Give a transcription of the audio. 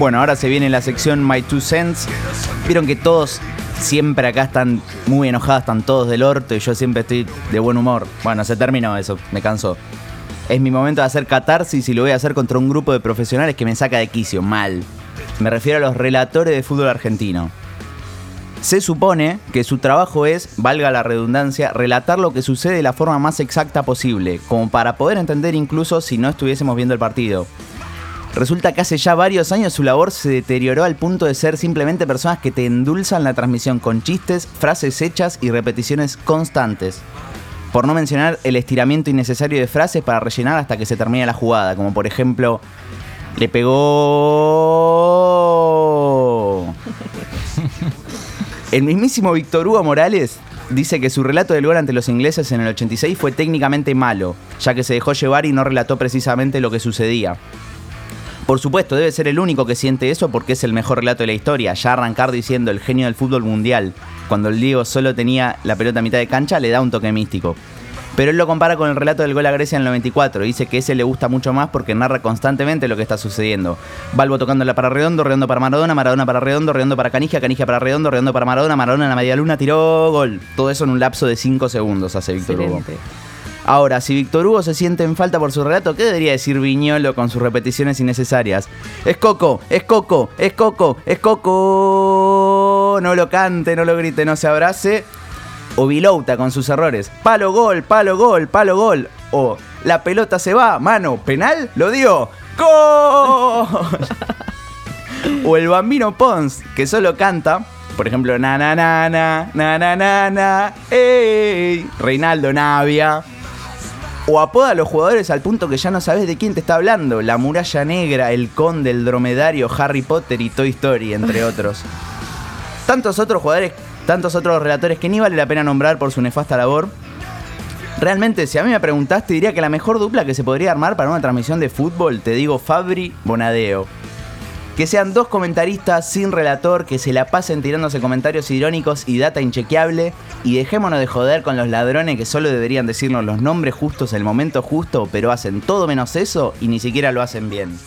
Bueno, ahora se viene la sección My Two Cents. Vieron que todos siempre acá están muy enojados, están todos del orto y yo siempre estoy de buen humor. Bueno, se terminó eso, me cansó. Es mi momento de hacer catarsis y lo voy a hacer contra un grupo de profesionales que me saca de quicio, mal. Me refiero a los relatores de fútbol argentino. Se supone que su trabajo es, valga la redundancia, relatar lo que sucede de la forma más exacta posible, como para poder entender incluso si no estuviésemos viendo el partido. Resulta que hace ya varios años su labor se deterioró al punto de ser simplemente personas que te endulzan la transmisión con chistes, frases hechas y repeticiones constantes. Por no mencionar el estiramiento innecesario de frases para rellenar hasta que se termine la jugada, como por ejemplo, le pegó... El mismísimo Víctor Hugo Morales dice que su relato del gol ante los ingleses en el 86 fue técnicamente malo, ya que se dejó llevar y no relató precisamente lo que sucedía. Por supuesto, debe ser el único que siente eso porque es el mejor relato de la historia, ya arrancar diciendo el genio del fútbol mundial, cuando el Diego solo tenía la pelota a mitad de cancha, le da un toque místico. Pero él lo compara con el relato del gol a Grecia en el 94. Dice que ese le gusta mucho más porque narra constantemente lo que está sucediendo. Balbo tocándola para Redondo, Redondo para Maradona, Maradona para Redondo, Redondo para Canigia, Canigia para Redondo, Redondo para Maradona, Maradona en la media luna, tiró gol. Todo eso en un lapso de 5 segundos hace Víctor Hugo. Ahora, si Víctor Hugo se siente en falta por su relato, ¿qué debería decir Viñolo con sus repeticiones innecesarias? Es Coco, es Coco, es Coco, es Coco. No lo cante, no lo grite, no se abrace o Vilouta con sus errores. Palo gol, palo gol, palo gol. O la pelota se va, mano, penal, lo dio. ¡Gol! o el bambino Pons, que solo canta, por ejemplo, na na na na, na na na na, ey, Reinaldo Navia. O apoda a los jugadores al punto que ya no sabes de quién te está hablando. La muralla negra, el conde, el dromedario, Harry Potter y Toy Story, entre otros. Tantos otros jugadores tantos otros relatores que ni vale la pena nombrar por su nefasta labor. Realmente, si a mí me preguntaste, diría que la mejor dupla que se podría armar para una transmisión de fútbol, te digo Fabri Bonadeo. Que sean dos comentaristas sin relator, que se la pasen tirándose comentarios irónicos y data inchequeable, y dejémonos de joder con los ladrones que solo deberían decirnos los nombres justos en el momento justo, pero hacen todo menos eso y ni siquiera lo hacen bien.